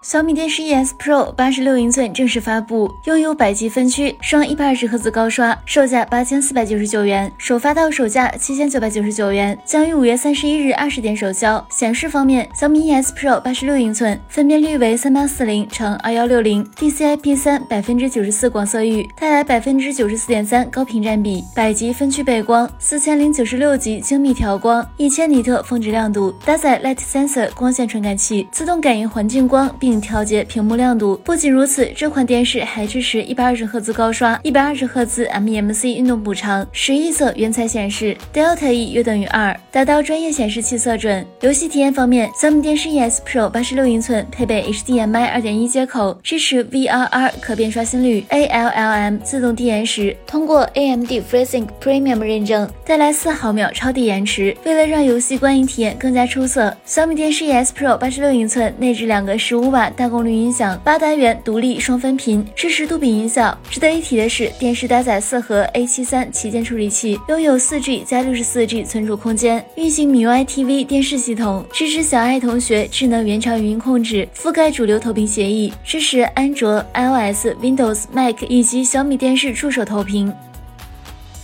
小米电视 ES Pro 八十六英寸正式发布，拥有百级分区、双一百二十赫兹高刷，售价八千四百九十九元，首发到手价七千九百九十九元，将于五月三十一日二十点首销。显示方面，小米 ES Pro 八十六英寸分辨率为三八四零乘二幺六零，DCI-P 三百分之九十四广色域，带来百分之九十四点三高屏占比，百级分区背光，四千零九十六级精密调光，一千尼特峰值亮度，搭载 Light Sensor 光线传感器，自动感应环境光并。并调节屏幕亮度。不仅如此，这款电视还支持一百二十赫兹高刷、一百二十赫兹 MEMC 运动补偿、十亿色原彩显示，Delta E 约等于二，达到专业显示器色准。游戏体验方面，小米电视 ES Pro 八十六英寸配备 HDMI 二点一接口，支持 VRR 可变刷新率、ALLM 自动低延时，通过 AMD FreeSync Premium 认证，带来四毫秒超低延迟。为了让游戏观影体验更加出色，小米电视 ES Pro 八十六英寸内置两个十五瓦。大功率音响，八单元独立双分频，支持杜比音效。值得一提的是，电视搭载四核 A 七三旗舰处理器，拥有四 G 加六十四 G 存储空间，运行米 UI TV 电视系统，支持小爱同学智能原厂语音控制，覆盖主流投屏协议，支持安卓、iOS、Windows、Mac 以及小米电视助手投屏。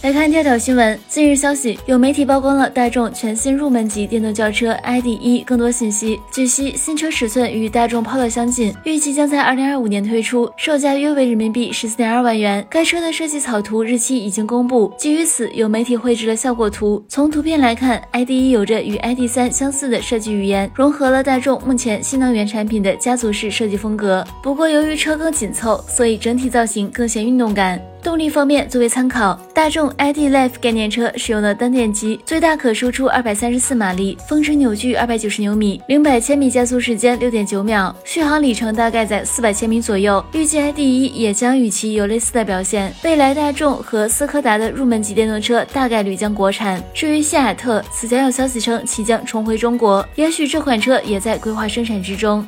来看跳跳新闻。近日消息，有媒体曝光了大众全新入门级电动轿车 ID.1 更多信息。据悉，新车尺寸与大众 Polo 相近，预计将在2025年推出，售价约为人民币十四点二万元。该车的设计草图日期已经公布。基于此，有媒体绘制了效果图。从图片来看，ID.1 有着与 ID.3 相似的设计语言，融合了大众目前新能源产品的家族式设计风格。不过，由于车更紧凑，所以整体造型更显运动感。动力方面，作为参考，大众 ID. Life 概念车使用了单电机，最大可输出二百三十四马力，峰值扭矩二百九十牛米，零百千米加速时间六点九秒，续航里程大概在四百千米左右。预计 ID.1 也将与其有类似的表现。未来大众和斯柯达的入门级电动车大概率将国产。至于西雅特，此前有消息称其将重回中国，也许这款车也在规划生产之中。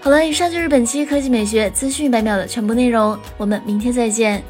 好了，以上就是本期科技美学资讯百秒的全部内容，我们明天再见。